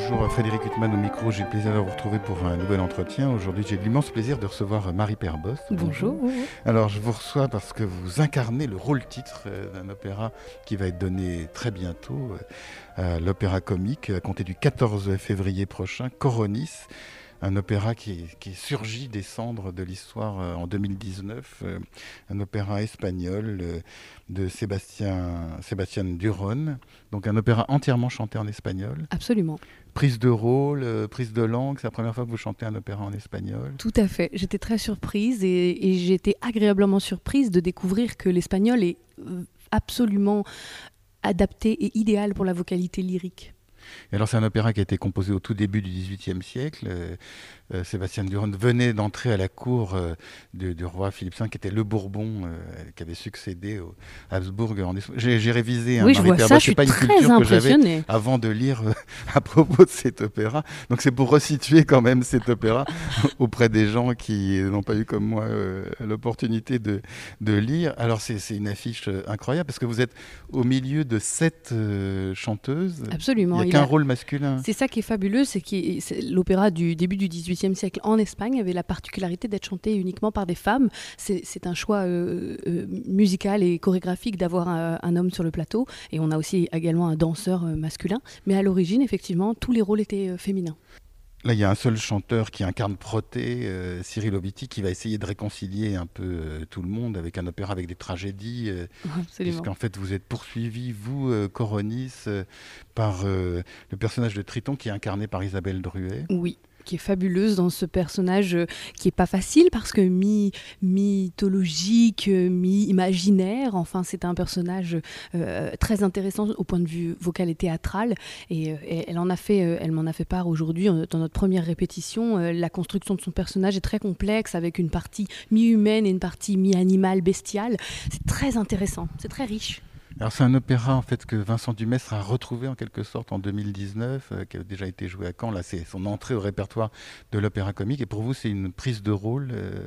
Bonjour Frédéric Huttman au micro, j'ai le plaisir de vous retrouver pour un nouvel entretien. Aujourd'hui j'ai l'immense plaisir de recevoir Marie Perbos. Bonjour. Alors je vous reçois parce que vous incarnez le rôle-titre euh, d'un opéra qui va être donné très bientôt euh, à l'Opéra Comique à compter du 14 février prochain, Coronis un opéra qui, qui, surgit des cendres de l'histoire euh, en 2019, euh, un opéra espagnol euh, de Sébastien, Sébastien Duron, donc un opéra entièrement chanté en espagnol. Absolument. Prise de rôle, prise de langue, c'est la première fois que vous chantez un opéra en espagnol Tout à fait, j'étais très surprise et, et j'étais agréablement surprise de découvrir que l'espagnol est absolument adapté et idéal pour la vocalité lyrique. Et alors c'est un opéra qui a été composé au tout début du XVIIIe siècle. Euh, euh, Sébastien Durand venait d'entrer à la cour euh, du, du, roi Philippe V, qui était le Bourbon, euh, qui avait succédé au Habsbourg. J'ai révisé un oui, je vois ça, je suis pas une culture que j'avais avant de lire à propos de cet opéra. Donc c'est pour resituer quand même cet opéra auprès des gens qui n'ont pas eu comme moi l'opportunité de, de, lire. Alors c'est une affiche incroyable parce que vous êtes au milieu de sept chanteuses. Absolument. Il n'y a qu'un rôle masculin. C'est ça qui est fabuleux, c'est que l'opéra du début du XVIIIe siècle en Espagne avait la particularité d'être chanté uniquement par des femmes. C'est un choix euh, euh, musical et chorégraphique d'avoir un, un, homme sur le plateau. Et on a aussi également un danseur euh, masculin. Mais à l'origine, effectivement, tous les rôles étaient féminins. Là, il y a un seul chanteur qui incarne Proté, euh, Cyril Obiti, qui va essayer de réconcilier un peu euh, tout le monde avec un opéra avec des tragédies. Euh, Puisqu'en fait, vous êtes poursuivi, vous, Coronis, par le personnage de Triton qui est incarné par Isabelle Druet. Oui, qui est fabuleuse dans ce personnage euh, qui est pas facile parce que mi mythologique, euh, mi imaginaire. Enfin, c'est un personnage euh, très intéressant au point de vue vocal et théâtral. Et, elle en a fait, elle m'en a fait part aujourd'hui dans notre première répétition. la construction de son personnage est très complexe avec une partie mi-humaine et une partie mi-animale, bestiale. C'est très intéressant, c'est très riche. Alors c'est un opéra en fait que Vincent Dumestre a retrouvé en quelque sorte en 2019, euh, qui a déjà été joué à Caen. Là, c'est son entrée au répertoire de l'opéra comique. Et pour vous, c'est une prise de rôle euh,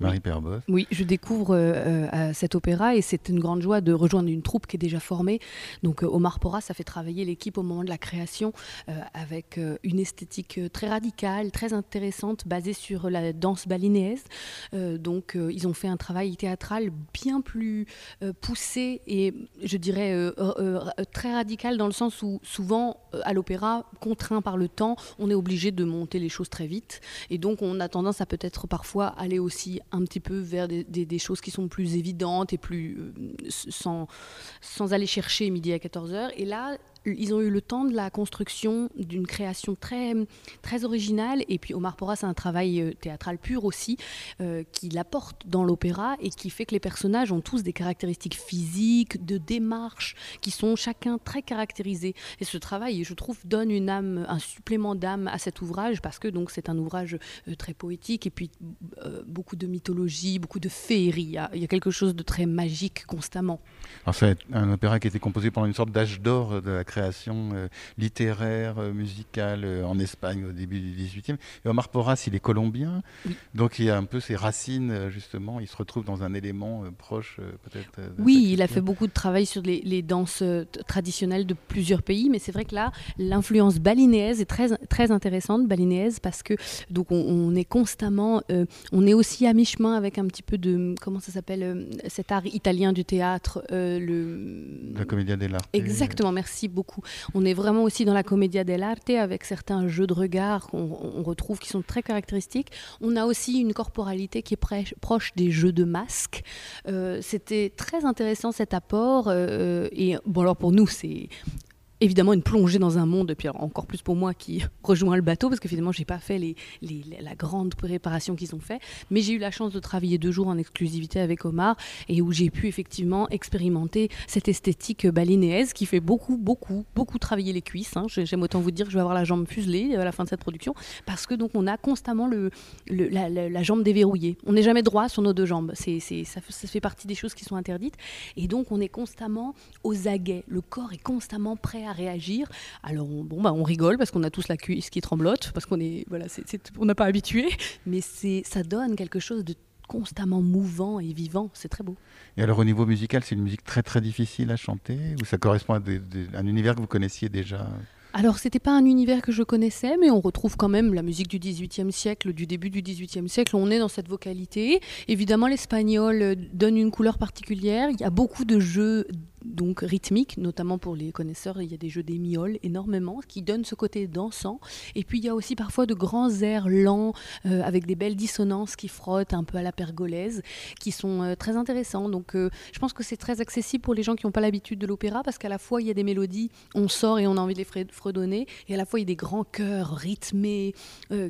Marie. Oui, je découvre euh, cet opéra et c'est une grande joie de rejoindre une troupe qui est déjà formée. Donc euh, Omar Porras a fait travailler l'équipe au moment de la création euh, avec euh, une esthétique très radicale, très intéressante, basée sur la danse balinéaise. Euh, donc ils ont fait un travail théâtral bien plus poussé et je dirais très radical dans le sens où souvent à l'opéra, contraint par le temps, on est obligé de monter les choses très vite et donc on a tendance à peut-être parfois aller aussi un petit peu vers des, choses qui sont plus évidentes et plus euh, sans, sans aller chercher midi à 14h. Et là, ils ont eu le temps de la construction d'une création très, très originale. Et puis Omar Porras a un travail euh, théâtral pur aussi, euh, qui l'apporte dans l'opéra et qui fait que les personnages ont tous des caractéristiques physiques, de démarche, qui sont chacun très caractérisés. Et ce travail, je trouve, donne une âme, un supplément d'âme à cet ouvrage, parce que donc c'est un ouvrage euh, très poétique et puis beaucoup de mythologie, beaucoup de féerie. Il y, a, quelque chose de très magique constamment. Alors c'est un opéra qui a été composé pendant une sorte d'âge d'or de création euh, littéraire, euh, musicale euh, en Espagne au début du 18e. Et Omar Porras, il est colombien, oui. donc il a un peu ses racines, justement, il se retrouve dans un élément proche peut-être. Oui, il a fait beaucoup de travail sur les, les danses traditionnelles de plusieurs pays, mais c'est vrai que là, l'influence balinéaise est très, très intéressante, balinéaise, parce que donc on, on est constamment, euh, on est aussi à mi-chemin avec un petit peu de, comment ça s'appelle, euh, cet art italien du théâtre, euh, le... La Commedia dell'arte. Exactement, merci beaucoup On est vraiment aussi dans la commedia dell'arte avec certains jeux de regard qu'on on retrouve qui sont très caractéristiques. On a aussi une corporalité qui est proche des jeux de masques. Euh, C'était très intéressant cet apport. Euh, et bon, alors pour nous, c'est évidemment une plongée dans un monde, et puis encore plus pour moi qui rejoins le bateau, parce que finalement, j'ai pas fait les, la grande préparation qu'ils ont fait, mais j'ai eu la chance de travailler deux jours en exclusivité avec Omar, et où j'ai pu effectivement expérimenter cette esthétique balinéaise qui fait beaucoup, beaucoup, beaucoup travailler les cuisses. Hein. J'aime autant vous dire que je vais avoir la jambe fuselée à la fin de cette production, parce que donc on a constamment le, la, jambe déverrouillée. On n'est jamais droit sur nos deux jambes. C'est, ça, ça fait partie des choses qui sont interdites, et donc on est constamment aux aguets. Le corps est constamment prêt à à réagir. Alors on, bon, bah, on rigole parce qu'on a tous la cuisse qui tremblote, parce qu'on est, voilà, on n'a pas habitué, mais c'est, ça donne quelque chose de constamment mouvant et vivant. C'est très beau. Et alors au niveau musical, c'est une musique très très difficile à chanter ou ça correspond à un univers que vous connaissiez déjà? Alors, c'était pas un univers que je connaissais, mais on retrouve quand même la musique du XVIIIe siècle, du début du XVIIIe siècle. On est dans cette vocalité. Évidemment, l'espagnol donne une couleur particulière. Il y a beaucoup de jeux donc rythmique, notamment pour les connaisseurs, il y a des jeux d'émioles énormément qui donnent ce côté dansant. Et puis il y a aussi parfois de grands airs lents euh, avec des belles dissonances qui frottent un peu à la pergolaise, qui sont euh, très intéressants. Donc euh, je pense que c'est très accessible pour les gens qui n'ont pas l'habitude de l'opéra parce qu'à la fois il y a des mélodies, on sort et on a envie de les fredonner, et à la fois il y a des grands chœurs rythmés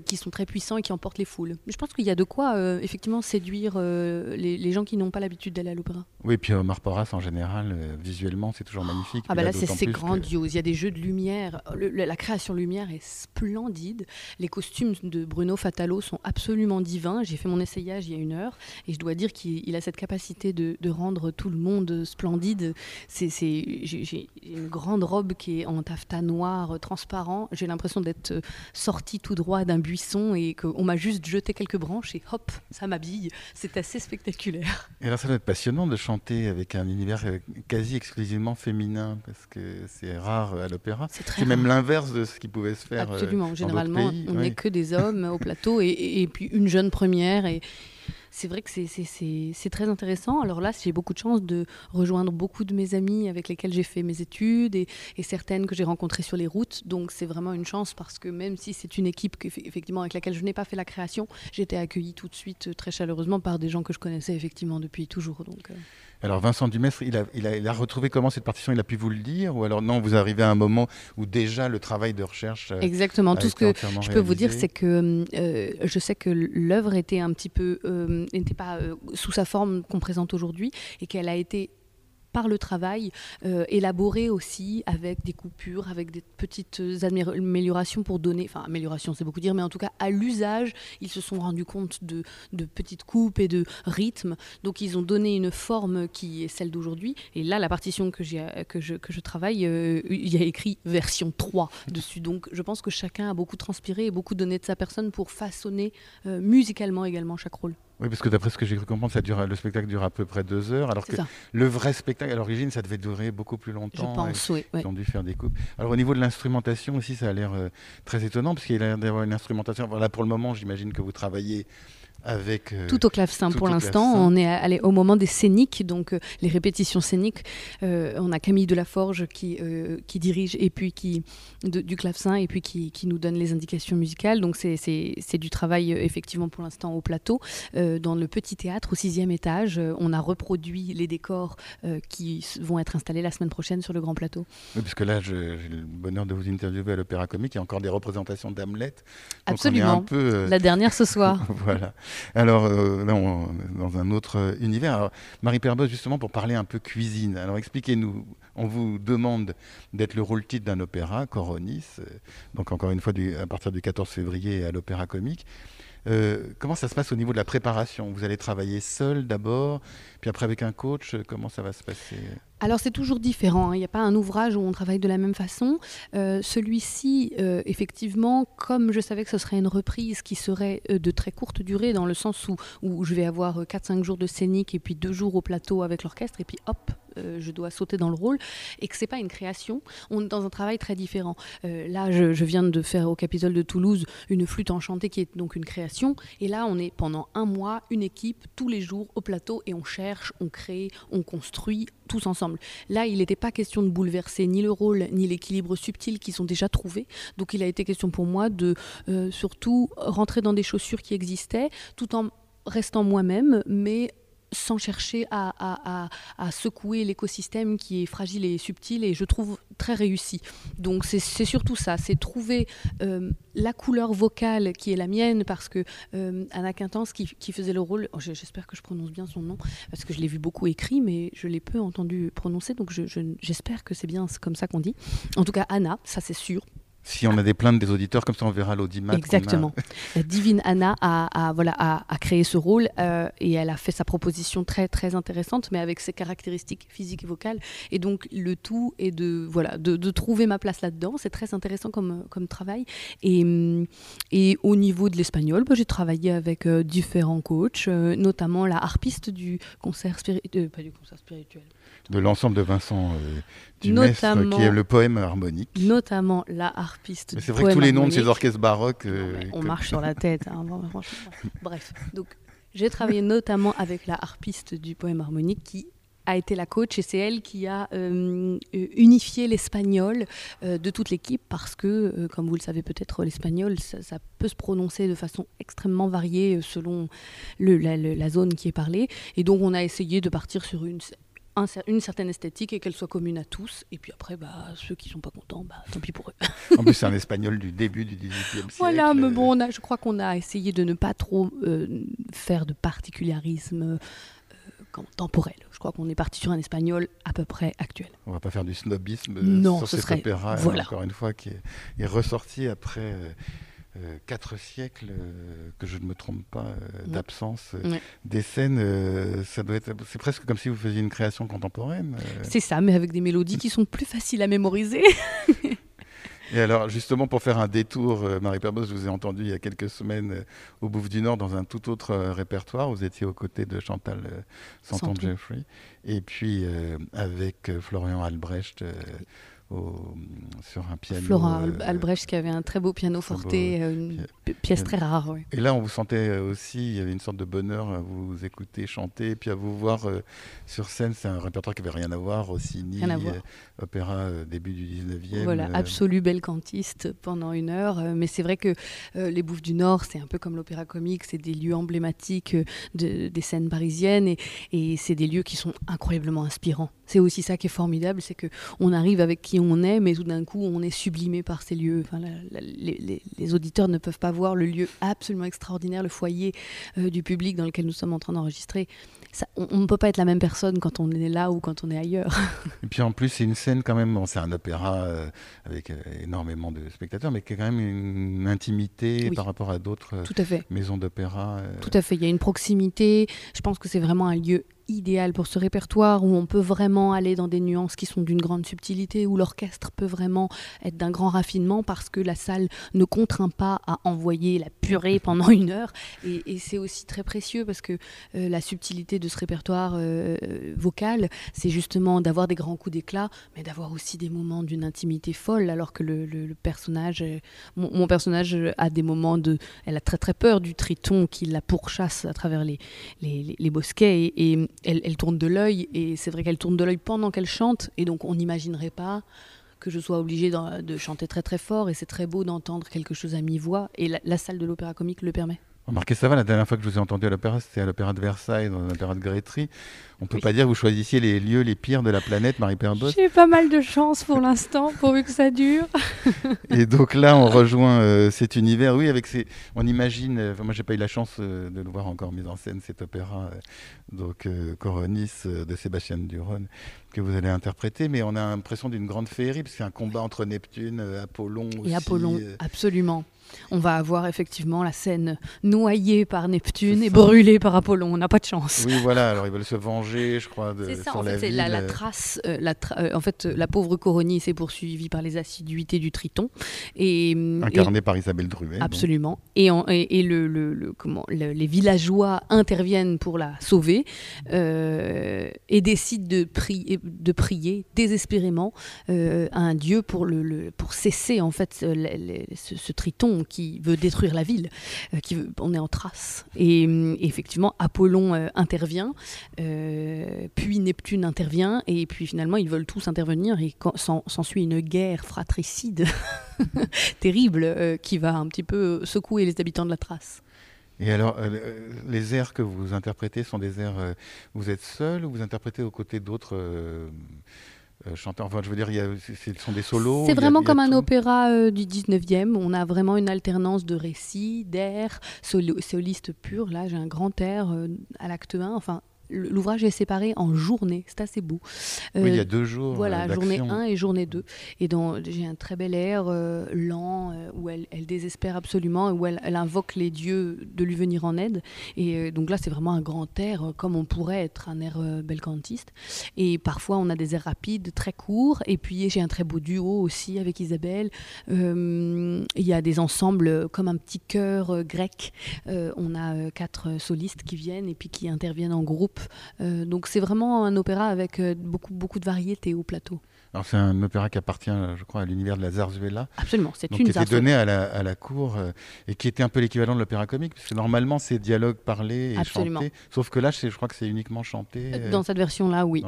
qui sont très puissants et qui emportent les foules. Je pense qu'il y a de quoi effectivement séduire les, gens qui n'ont pas l'habitude d'aller à l'opéra. Oui, puis Omar Porras en général visuellement, c'est toujours magnifique. Ah bah là, c'est grandiose. Il y a des jeux de lumière. la création lumière est splendide. Les costumes de Bruno Fatalo sont absolument divins. J'ai fait mon essayage il y a une heure et je dois dire qu'il a cette capacité de, rendre tout le monde splendide. C'est, j'ai une grande robe qui est en taffetas noir transparent. J'ai l'impression d'être sortie tout droit d'un buisson et qu'on m'a juste jeté quelques branches et hop, ça m'habille. C'est assez spectaculaire. Et alors, ça doit être passionnant de chanter avec un univers quasi exclusivement féminin parce que c'est rare à l'opéra. C'est même l'inverse de ce qui pouvait se faire. Euh, Absolument. Généralement, on n'est que des hommes au plateau et, et, puis une jeune première et c'est vrai que c'est très intéressant. Alors là, j'ai beaucoup de chance de rejoindre beaucoup de mes amis avec lesquels j'ai fait mes études et, certaines que j'ai rencontrées sur les routes. Donc c'est vraiment une chance parce que même si c'est une équipe effectivement avec laquelle je n'ai pas fait la création, j'ai été accueillie tout de suite euh, très chaleureusement par des gens que je connaissais effectivement depuis toujours. Donc, euh. Alors Vincent Dumestre, il a, il, a, il a, retrouvé comment cette partition? Il a pu vous le dire? Ou alors non, vous arrivez à un moment où déjà le travail de recherche... Euh, Exactement. Tout ce que je peux vous dire, c'est que je sais que l'œuvre était un petit peu n'était pas euh, sous sa forme qu'on présente aujourd'hui et qu'elle a été par le travail, euh, élaboré aussi avec des coupures, avec des petites améliorations pour donner, enfin amélioration c'est beaucoup dire, mais en tout cas à l'usage, ils se sont rendus compte de, petites coupes et de rythmes, donc ils ont donné une forme qui est celle d'aujourd'hui, et là la partition que, que, je, que je travaille, euh, il y a écrit version 3 dessus, donc je pense que chacun a beaucoup transpiré et beaucoup donné de sa personne pour façonner euh, musicalement également chaque rôle. Oui, parce que d'après ce que j'ai cru comprendre, ça dure, le spectacle dure à peu près deux heures, alors que le vrai spectacle, à l'origine, ça devait durer beaucoup plus longtemps. Je pense, oui. Ils ont dû faire des coupes. Alors au niveau de l'instrumentation aussi, ça a l'air euh, très étonnant, parce qu'il y a l'air d'avoir une instrumentation. Voilà, pour le moment, j'imagine que vous travaillez avec, euh, tout au clavecin pour l'instant. On est allé au moment des scéniques, donc euh, les répétitions scéniques. Euh, on a Camille Delaforge qui, qui dirige et puis qui du clavecin et puis qui, qui, nous donne les indications musicales. Donc c'est du travail effectivement pour l'instant au plateau. dans le petit théâtre au sixième étage, on a reproduit les décors qui vont être installés la semaine prochaine sur le grand plateau. Oui, puisque là j'ai le bonheur de vous interviewer à l'Opéra Comique. Il y a encore des représentations d'Hamlet. Absolument. Un peu, La dernière ce soir. voilà. Alors, euh, là, dans un autre univers. Marie Perbos, justement, pour parler un peu cuisine. Alors, expliquez-nous. On vous demande d'être le rôle titre d'un opéra, Coronis, euh, donc encore une fois à partir du 14 février à l'Opéra Comique. Euh, comment ça se passe au niveau de la préparation? Vous allez travailler seul d'abord, puis après avec un coach Comment ça va se passer? Alors c'est toujours différent, hein. il n'y a pas un ouvrage où on travaille de la même façon. Euh, celui-ci, euh, effectivement, comme je savais que ce serait une reprise qui serait de très courte durée, dans le sens où, où je vais avoir 4-5 jours de scénique et puis 2 jours au plateau avec l'orchestre, et puis hop, euh, je dois sauter dans le rôle et que c'est pas une création. On est dans un travail très différent. Euh, là, je, viens de faire au Capitole de Toulouse une flûte enchantée qui est donc une création. Et là, on est pendant un mois une équipe tous les jours au plateau et on cherche, on crée, on construit ensemble. Là, il n'était pas question de bouleverser ni le rôle ni l'équilibre subtil qui sont déjà trouvés. Donc, il a été question pour moi de euh, surtout rentrer dans des chaussures qui existaient tout en restant moi-même, mais sans chercher à, secouer l'écosystème qui est fragile et subtil et je trouve très réussi. Donc c'est surtout ça, c'est trouver euh, la couleur vocale qui est la mienne parce que euh, Anna Quintance qui, faisait le rôle, oh, j'espère que je prononce bien son nom parce que je l'ai vu beaucoup écrit mais je l'ai peu entendu prononcer donc j'espère que c'est bien comme ça qu'on dit. En tout cas Anna, ça c'est sûr, Si on a des plaintes des auditeurs, comme ça on verra l'audimat. Exactement. La divine Anna a, voilà, a, créé ce rôle euh, et elle a fait sa proposition très très intéressante, mais avec ses caractéristiques physiques et vocales. Et donc le tout est de, voilà, de, trouver ma place là-dedans. C'est très intéressant comme, comme travail. Et, et au niveau de l'espagnol, bah, j'ai travaillé avec euh, différents coachs, euh, notamment la harpiste du concert spirituel, pas du concert spirituel de l'ensemble de Vincent euh, Dumestre, qui est le poème harmonique. Notamment la harpiste. C'est vrai que tous les noms de ces orchestres baroques. Euh, on marche sur la tête. Hein, Bref, donc j'ai travaillé notamment avec la harpiste du poème harmonique qui a été la coach et c'est elle qui a euh, unifié l'espagnol de toute l'équipe parce que, comme vous le savez peut-être, l'espagnol, ça, peut se prononcer de façon extrêmement variée selon le, la, la, zone qui est parlée. Et donc on a essayé de partir sur une une certaine esthétique et qu'elle soit commune à tous. Et puis après, bah, ceux qui sont pas contents, bah, tant pis pour eux. en plus, c'est un espagnol du début du XVIIIe siècle. Voilà, mais bon, je crois qu'on a essayé de ne pas trop euh, faire de particularisme euh, temporel. Je crois qu'on est parti sur un espagnol à peu près actuel. On va pas faire du snobisme non, sur ce cet serait... opéra, voilà. encore une fois, qui est, ressorti après... Euh, quatre siècles, euh, que je ne me trompe pas, euh, d'absence des scènes. ça doit être, c'est presque comme si vous faisiez une création contemporaine. C'est ça, mais avec des mélodies qui sont plus faciles à mémoriser. Et alors, justement, pour faire un détour, Marie Perbos, je vous ai entendu il y a quelques semaines au Bouffe du Nord dans un tout autre répertoire. Vous étiez aux côtés de Chantal Santon Jeffrey. Et puis, avec Florian Albrecht sur un piano. Florent euh, Albrecht qui avait un très beau piano forte, euh, une pièce très rare. Et là, on vous sentait euh, aussi, il y avait une sorte de bonheur à vous écouter chanter, et puis à vous voir sur scène. C'est un répertoire qui n'avait rien à voir, aussi ni opéra début du 19e. Voilà, absolu bel cantiste pendant une heure. mais c'est vrai que les Bouffes du Nord, c'est un peu comme l'opéra comique, c'est des lieux emblématiques de, des scènes parisiennes, et, et c'est des lieux qui sont incroyablement inspirants. C'est aussi ça qui est formidable, c'est que on arrive avec qui on est, mais tout d'un coup, on est sublimé par ces lieux. Enfin, les, auditeurs ne peuvent pas voir le lieu absolument extraordinaire, le foyer euh, du public dans lequel nous sommes en train d'enregistrer. on, ne peut pas être la même personne quand on est là ou quand on est ailleurs. Et puis en plus, c'est une scène quand même, c'est un opéra euh, avec euh, énormément de spectateurs, mais qui a quand même une intimité par rapport à d'autres maisons d'opéra. Tout à fait, il y a une proximité. Je pense que c'est vraiment un lieu idéal pour ce répertoire où on peut vraiment aller dans des nuances qui sont d'une grande subtilité, où l'orchestre peut vraiment être d'un grand raffinement parce que la salle ne contraint pas à envoyer la purée pendant une heure. Et, c'est aussi très précieux parce que euh, la subtilité de ce répertoire euh, vocal, c'est justement d'avoir des grands coups d'éclat, mais d'avoir aussi des moments d'une intimité folle, alors que le, personnage, euh, mon, personnage a des moments de... Elle a très très peur du triton qui la pourchasse à travers les, les, bosquets et, et elle, tourne de l'œil, et c'est vrai qu'elle tourne de l'œil pendant qu'elle chante, et donc on n'imaginerait pas que je sois obligée de, chanter très très fort, et c'est très beau d'entendre quelque chose à mi-voix, et la salle de l'opéra comique le permet. Remarquez ça va, la dernière fois que je vous ai entendu à l'opéra, c'était à l'opéra de Versailles, dans l'opéra de Grétry. On ne peut pas dire que vous choisissiez les lieux les pires de la planète, Marie Perbos. J'ai pas mal de chance pour l'instant, pourvu que ça dure. et donc là, on rejoint euh, cet univers, oui, avec ces... On imagine, euh, moi j'ai pas eu la chance euh, de le voir encore mis en scène, cet opéra, donc Coronis de Sébastien Duron, que vous allez interpréter, mais on a l'impression d'une grande féerie, parce que c'est un combat entre Neptune, Apollon aussi. Et Apollon, absolument on va avoir effectivement la scène noyée par Neptune et brûlée par Apollon. On n'a pas de chance. Oui, voilà. Alors ils veulent se venger, je crois, de, ça, en fait, la La, la, trace, euh, la euh, en fait, la pauvre Coronie s'est poursuivie par les assiduités du Triton et incarné par Isabelle Druet. Absolument. Et, et, le, comment, les villageois interviennent pour la sauver euh, et décident de, prier, de prier désespérément à un dieu pour le, pour cesser en fait ce Triton qui veut détruire la ville, euh, on est en trace. Et, effectivement, Apollon euh, intervient, euh, puis Neptune intervient, et puis finalement, ils veulent tous intervenir, et s'ensuit une guerre fratricide terrible qui va un petit peu secouer les habitants de la trace. Et alors, les airs que vous interprétez sont des airs. vous êtes seul ou vous interprétez aux côtés d'autres euh, chanteur. Enfin, je veux dire, ce sont des solos. C'est vraiment comme un opéra euh, du 19e. On a vraiment une alternance de récits, d'airs, solistes purs. Là, j'ai un grand air euh, à l'acte 1. Enfin, l'ouvrage est séparé en journées, c'est assez beau. oui, il y a deux jours. Voilà, journée 1 et journée 2. Et j'ai un très bel air lent où elle, elle, désespère absolument, où elle, elle, invoque les dieux de lui venir en aide. Et donc là, c'est vraiment un grand air, comme on pourrait être un air belcantiste. Et parfois, on a des airs rapides, très courts. Et puis, j'ai un très beau duo aussi avec Isabelle. Il y a des ensembles comme un petit chœur grec. on a quatre solistes qui viennent et puis qui interviennent en groupe. Donc, c'est vraiment un opéra avec beaucoup, beaucoup de variété au plateau. Alors c'est un opéra qui appartient, je crois, à l'univers de la Zarzuela. Absolument, c'est une Qui était donné à la, à la cour euh, et qui était un peu l'équivalent de l'opéra comique, parce que normalement c'est dialogue parlé et Absolument. chanté. Sauf que là, je crois que c'est uniquement chanté. Euh, dans cette version-là, oui.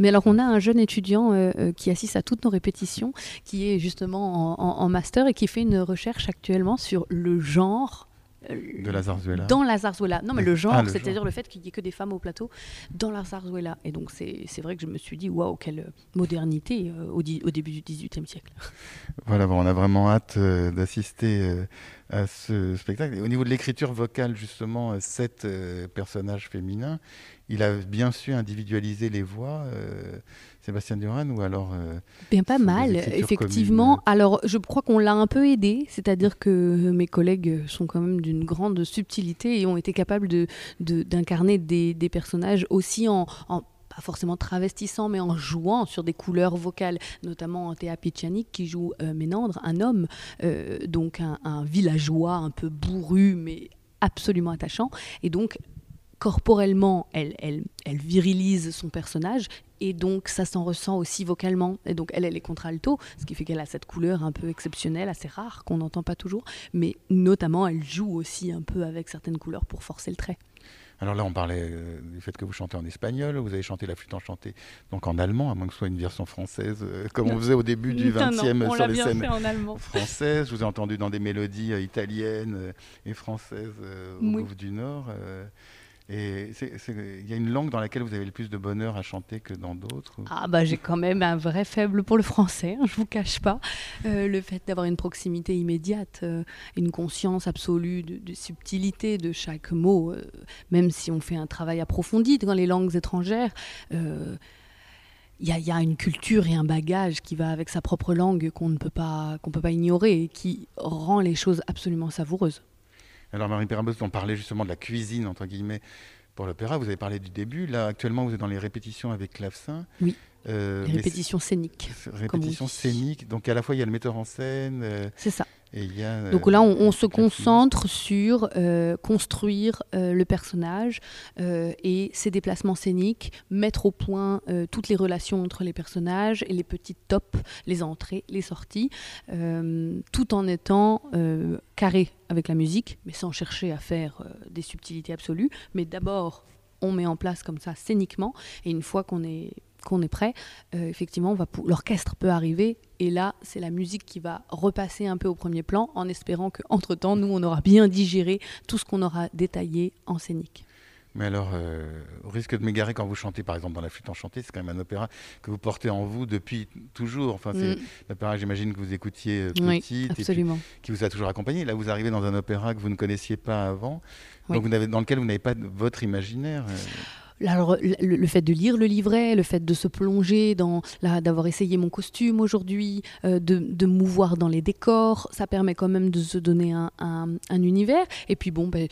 Mais alors on a un jeune étudiant euh, qui assiste à toutes nos répétitions, qui est justement en master et qui fait une recherche actuellement sur le genre de la zarzuela. Dans la zarzuela. Non, mais le genre, ah, c'est-à-dire le fait qu'il n'y ait que des femmes au plateau dans la zarzuela. Et donc, c'est vrai que je me suis dit, waouh, quelle modernité euh, au, au, début du XVIIIe siècle. Voilà, bon, on a vraiment hâte euh, d'assister euh, à ce spectacle. Et au niveau de l'écriture vocale, justement, sept personnages féminins, il a bien su individualiser les voix. Sébastien Duran ou alors euh, Bien pas mal, effectivement. Alors je crois qu'on l'a un peu aidé, c'est-à-dire que mes collègues sont quand même d'une grande subtilité et ont été capables de, d'incarner des, des, personnages aussi en, pas forcément travestissant, mais en jouant sur des couleurs vocales, notamment Théa Picciani qui joue euh, Ménandre, un homme, euh, donc un, un, villageois un peu bourru, mais absolument attachant. Et donc corporellement, elle, elle, elle, virilise son personnage et donc ça s'en ressent aussi vocalement. Et donc elle, elle est contre-alto, ce qui fait qu'elle a cette couleur un peu exceptionnelle, assez rare, qu'on n'entend pas toujours, mais notamment elle joue aussi un peu avec certaines couleurs pour forcer le trait. Alors là, on parlait euh, du fait que vous chantez en espagnol, vous avez chanté la flûte enchantée donc en allemand, à moins que ce soit une version française, euh, comme on faisait au début du 20e sur les scènes françaises. Je vous ai entendu dans des mélodies euh, italiennes et françaises au oui. du Nord. Et il y a une langue dans laquelle vous avez le plus de bonheur à chanter que dans d'autres? Ah bah j'ai quand même un vrai faible pour le français, hein, je vous cache pas. Euh, le fait d'avoir une proximité immédiate, euh, une conscience absolue de, subtilité de chaque mot, euh, même si on fait un travail approfondi dans les langues étrangères. il y, a une culture et un bagage qui va avec sa propre langue qu'on ne peut pas qu'on peut pas ignorer et qui rend les choses absolument savoureuses. Alors Marie Perrabos, on parlait justement de la cuisine, entre guillemets, pour l'opéra. Vous avez parlé du début. Là, actuellement, vous êtes dans les répétitions avec clavecin. Oui. Euh, les répétitions scéniques. Répétitions scéniques. Donc à la fois, il y a le metteur en scène. Euh, c'est ça. Euh, Donc là, on, se concentre sur euh, construire euh, le personnage et ses déplacements scéniques, mettre au point toutes les relations entre les personnages et les petites tops, les entrées, les sorties, tout en étant carré avec la musique, mais sans chercher à faire des subtilités absolues. Mais d'abord, on met en place comme ça scéniquement, et une fois qu'on est qu'on est prêt, euh, effectivement, l'orchestre peut arriver et là, c'est la musique qui va repasser un peu au premier plan en espérant qu'entre-temps, nous, on aura bien digéré tout ce qu'on aura détaillé en scénique. Mais alors, euh, au risque de m'égarer quand vous chantez, par exemple, dans La Flûte Enchantée, c'est quand même un opéra que vous portez en vous depuis toujours. Enfin, c'est mm. l'opéra, j'imagine, que vous écoutiez euh, et qui vous a toujours accompagné. Là, vous arrivez dans un opéra que vous ne connaissiez pas avant, donc vous dans lequel vous n'avez pas votre imaginaire. Le, fait de lire le livret, le fait de se plonger dans, d'avoir essayé mon costume aujourd'hui, euh, de, mouvoir dans les décors, ça permet quand même de se donner un, un, univers. Et puis bon, ben,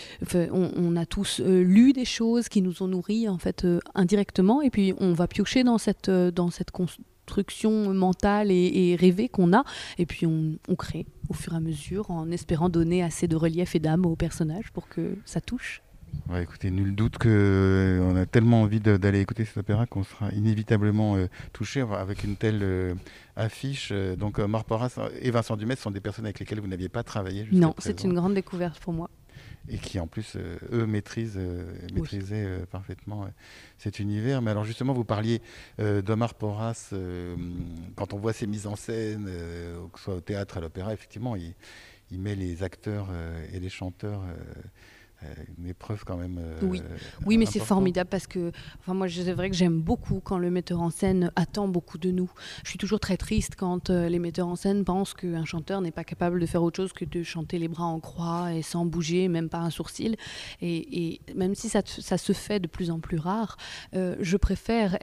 on, a tous euh, lu des choses qui nous ont nourris en fait euh, indirectement, et puis on va piocher dans cette, dans cette construction mentale et, rêvée qu'on a, et puis on, on crée au fur et à mesure en espérant donner assez de relief et d'âme au personnage pour que ça touche. Ouais, écoutez, nul doute qu'on euh, a tellement envie d'aller écouter cet opéra qu'on sera inévitablement euh, touché avec une telle euh, affiche. donc Marc Porras et Vincent Dumais sont des personnes avec lesquelles vous n'aviez pas travaillé Non, c'est une grande découverte pour moi. Et qui en plus, eux, maîtrisent, maîtrisaient parfaitement cet univers. Mais alors justement, vous parliez d'Omar Porras, quand on voit ses mises en scène, que ce soit au théâtre, à l'opéra, effectivement, il, il, met les acteurs et les chanteurs une épreuve quand même. oui, oui mais c'est formidable parce que, enfin, moi, c'est vrai que j'aime beaucoup quand le metteur en scène attend beaucoup de nous. Je suis toujours très triste quand les metteurs en scène pensent qu'un chanteur n'est pas capable de faire autre chose que de chanter les bras en croix et sans bouger, même pas un sourcil. Et, même si ça, ça, se fait de plus en plus rare, je préfère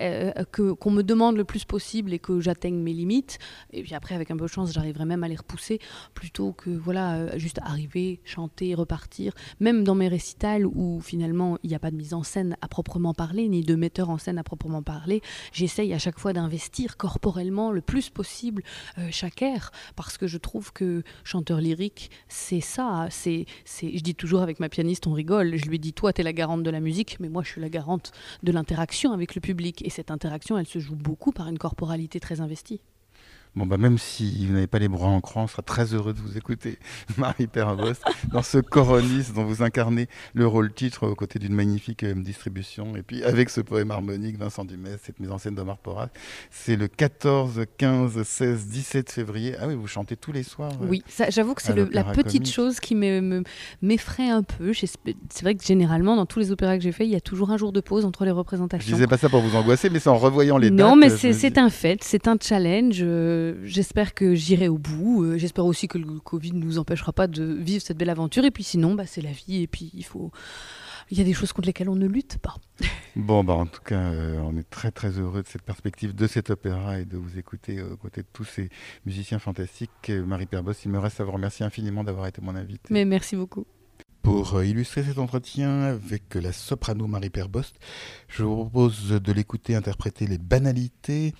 que qu'on me demande le plus possible et que j'atteigne mes limites. Et puis après, avec un peu de chance, j'arriverai même à les repousser plutôt que voilà, euh, juste arriver, chanter, repartir. Même dans mes récitals où finalement il n'y a pas de mise en scène à proprement parler, ni de metteur en scène à proprement parler, j'essaye à chaque fois d'investir corporellement le plus possible euh, chaque air parce que je trouve que chanteur lyrique, c'est ça. C'est, c'est, je dis toujours avec ma pianiste, on rigole. Je lui dis, toi, tu es la garante de la musique, mais moi, je suis la garante de l'interaction avec le public. Et cette interaction, elle se joue beaucoup par une corporalité très investie. Bon, bah, même si vous n'avez pas les bras en croix, on sera très heureux de vous écouter, Marie Perrabost, dans ce Coronis dont vous incarnez le rôle titre aux côtés d'une magnifique euh, distribution. Et puis avec ce poème harmonique, Vincent Dumais, cette mise en scène d'Omar Porras. C'est le 14, 15, 16, 17 février. Ah oui, vous chantez tous les soirs. Euh, oui, j'avoue que c'est la petite chose qui m'effraie un peu. C'est vrai que généralement, dans tous les opéras que j'ai faits, il y a toujours un jour de pause entre les représentations. Je disais pas ça pour vous angoisser, mais c'est en revoyant les dates. Non, mais c'est un fait, c'est un challenge. Euh, j'espère que j'irai au bout. Euh, j'espère aussi que le Covid ne nous empêchera pas de vivre cette belle aventure. Et puis sinon, bah, c'est la vie. Et puis il faut. Il y a des choses contre lesquelles on ne lutte pas. Bon, bah, en tout cas, euh, on est très très heureux de cette perspective de cet opéra et de vous écouter aux côtés de tous ces musiciens fantastiques. Marie Perbos, il me reste à vous remercier infiniment d'avoir été mon invité. Mais merci beaucoup. Pour euh, illustrer cet entretien avec la soprano Marie Perbost, je vous propose de l'écouter interpréter les banalités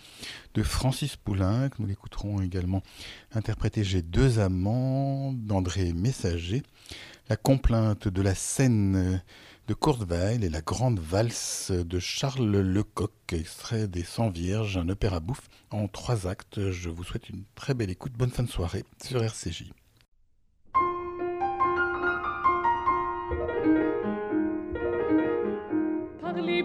de Francis Poulenc. Nous l'écouterons également interpréter J'ai deux amants d'André Messager, la complainte de la scène de Kurzweil et la grande valse de Charles Lecoq, extrait des Cent Vierges, un opéra bouffe en trois actes. Je vous souhaite une très belle écoute. Bonne fin de soirée sur RCJ.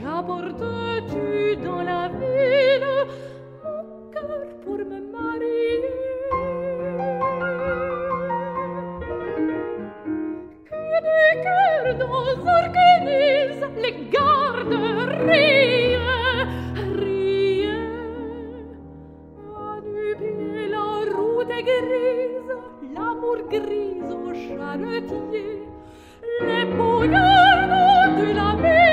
Qu'apportes-tu dans la ville? Mon cœur pour me marier. Que des cœurs dans organise Les gardes À du pied la route est grise L'amour grise au charretier. Les bouillons de la ville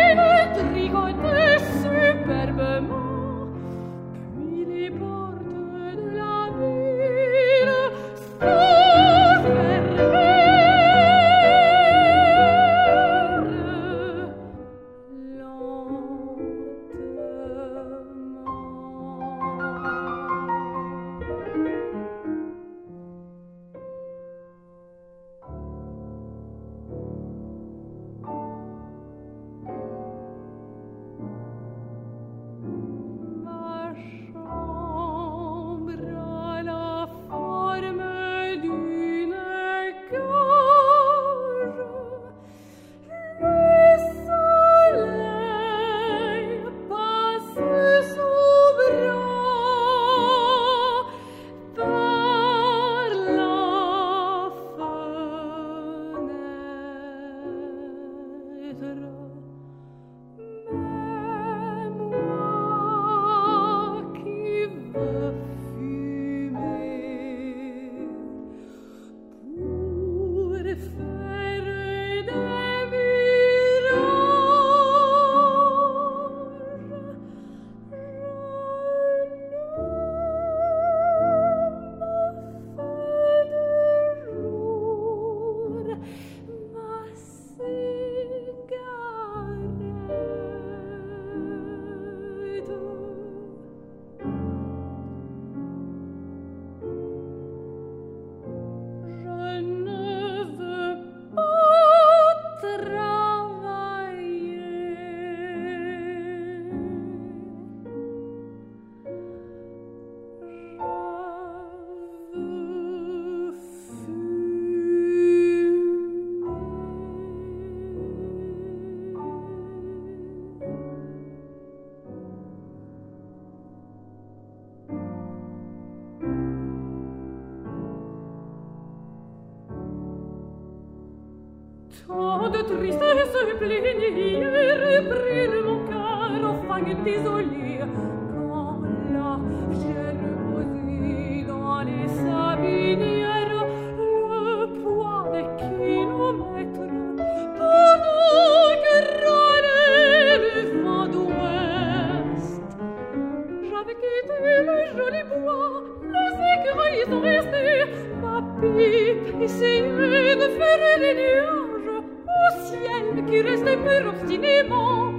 préférer les nuages au ciel qui reste pur obstinément.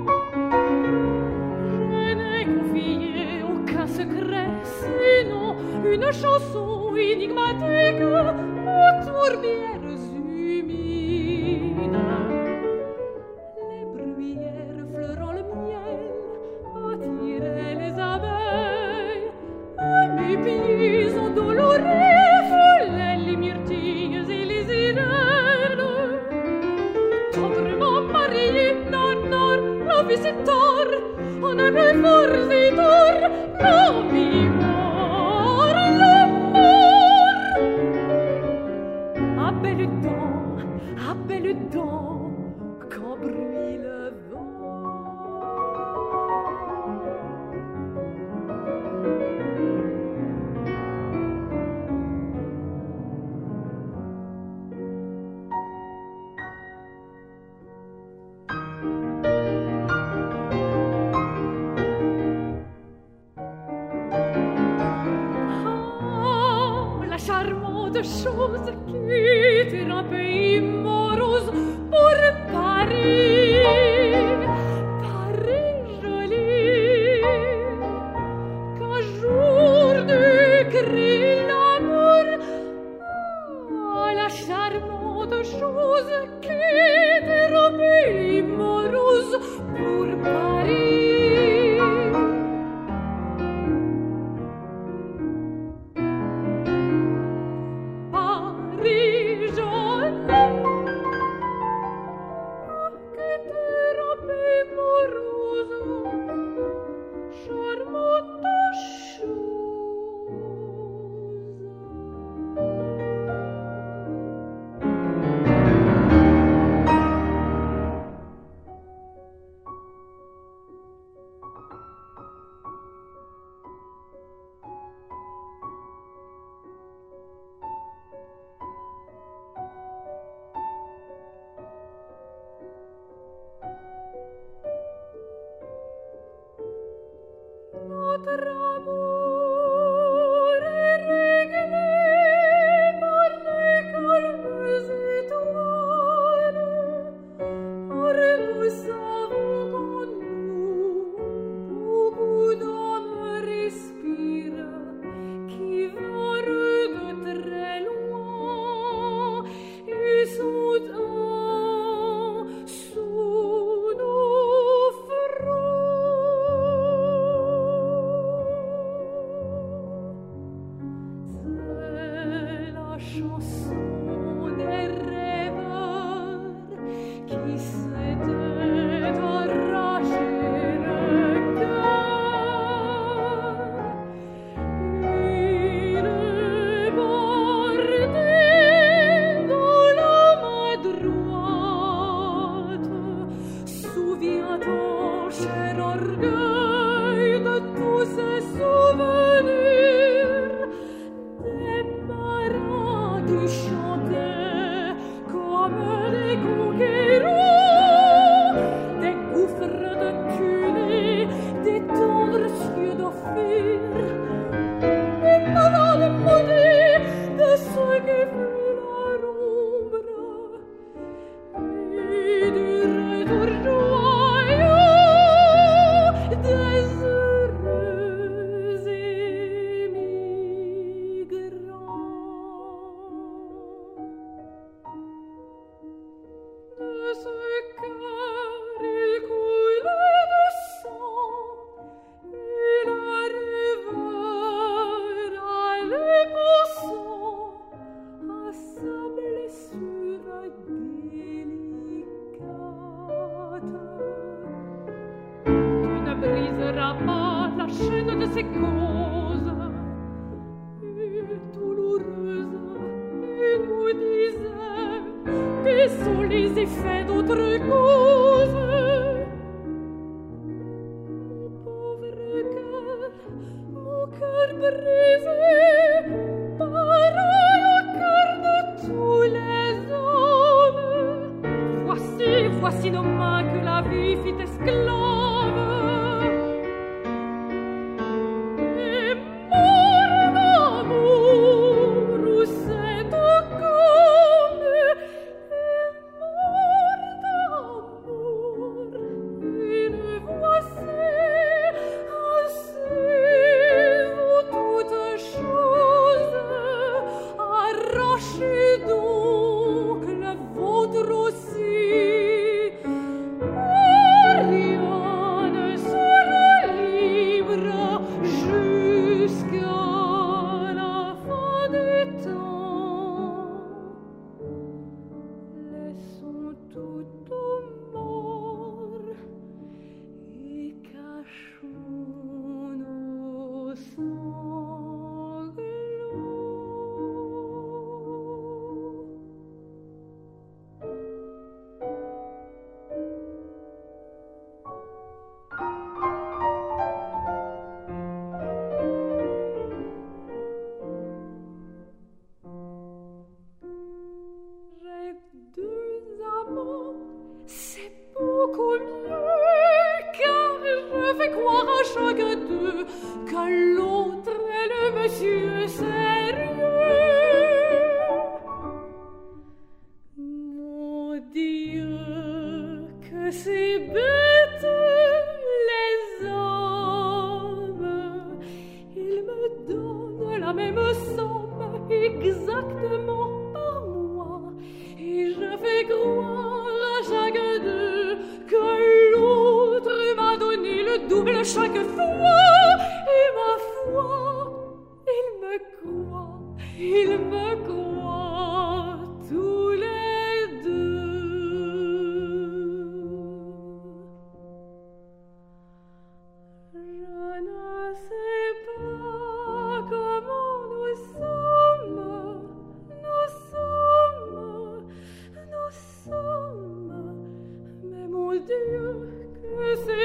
Je n'ai confié aucun secret, sinon une chanson énigmatique au tourbière. I can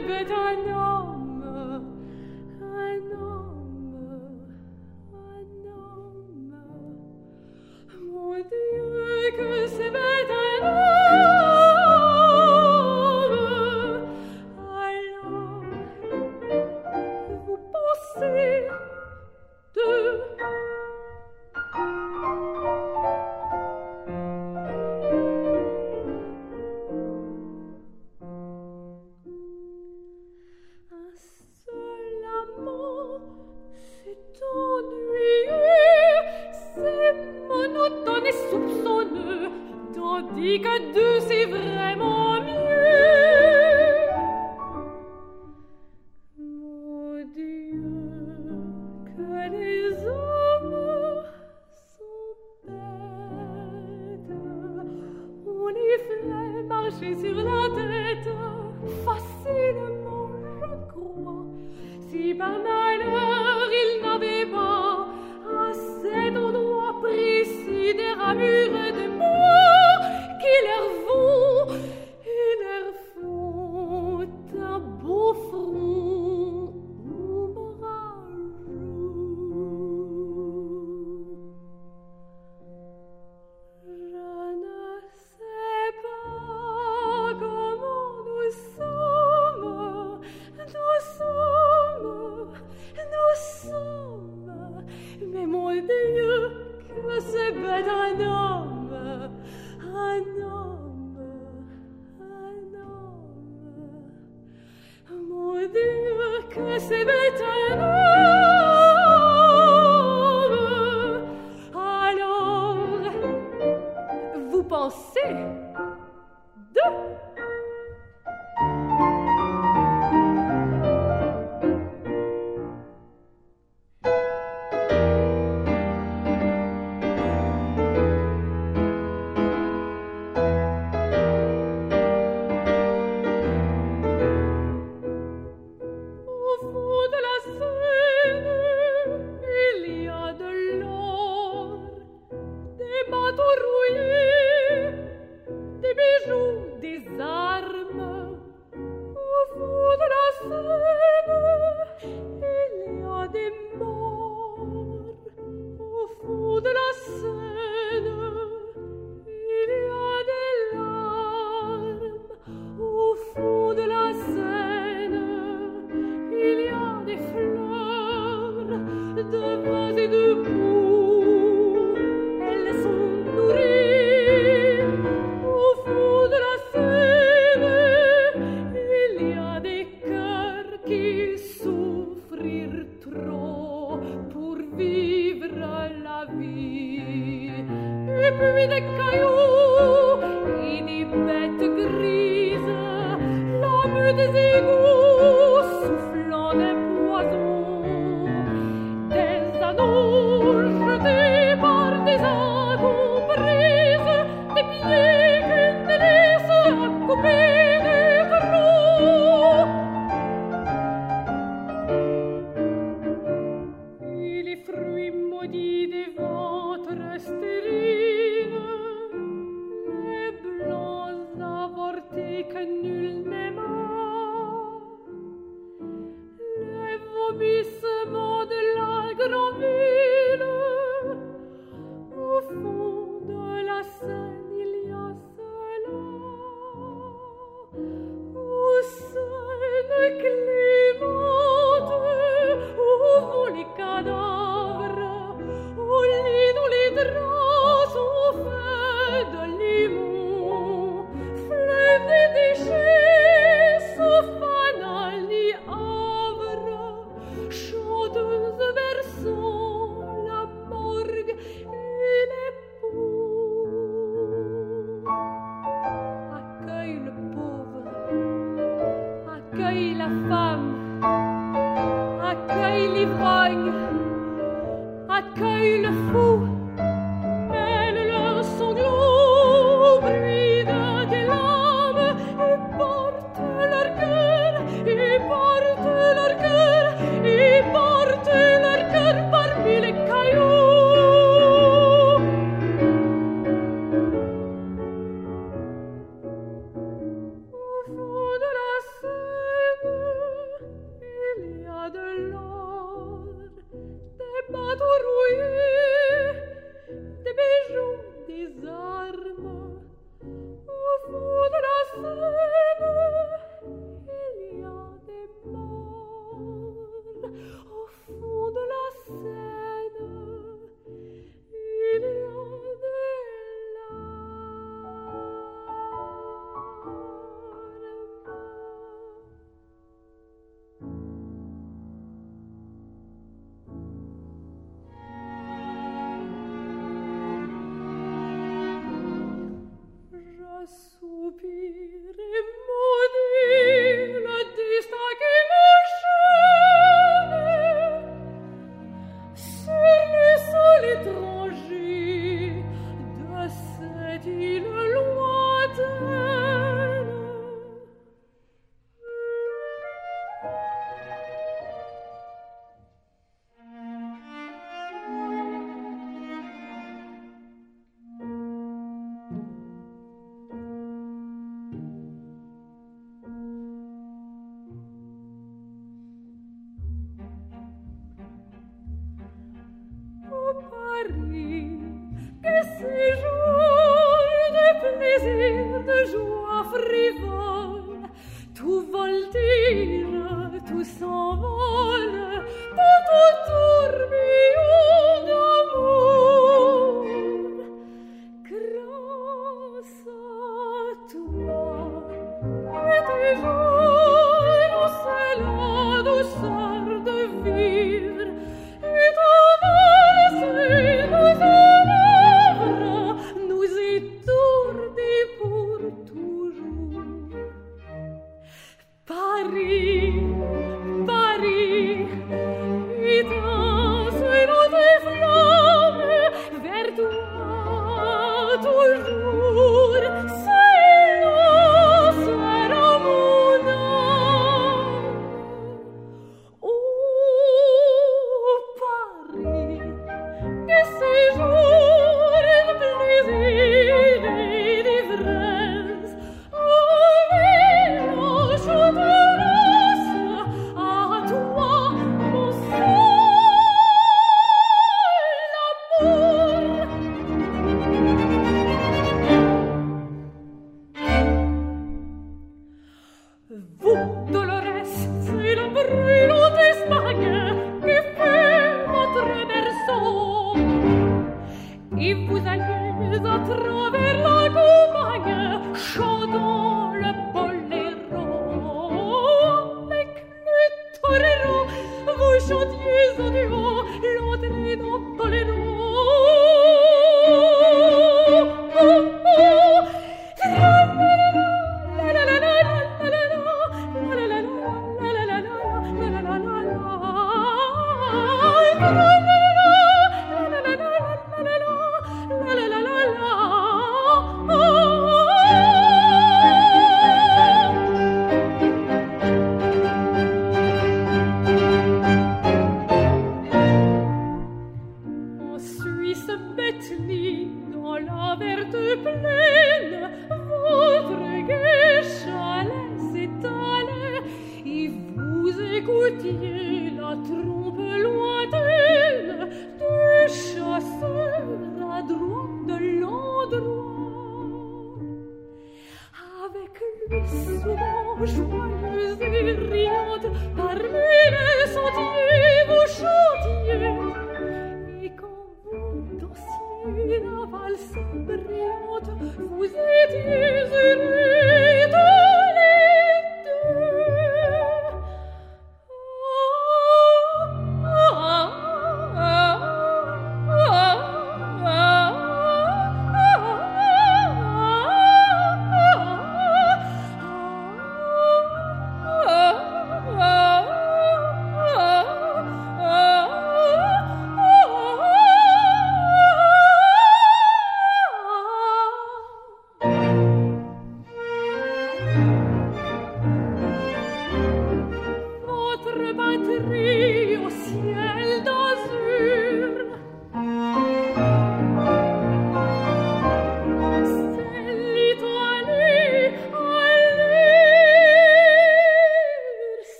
Au fond de Oh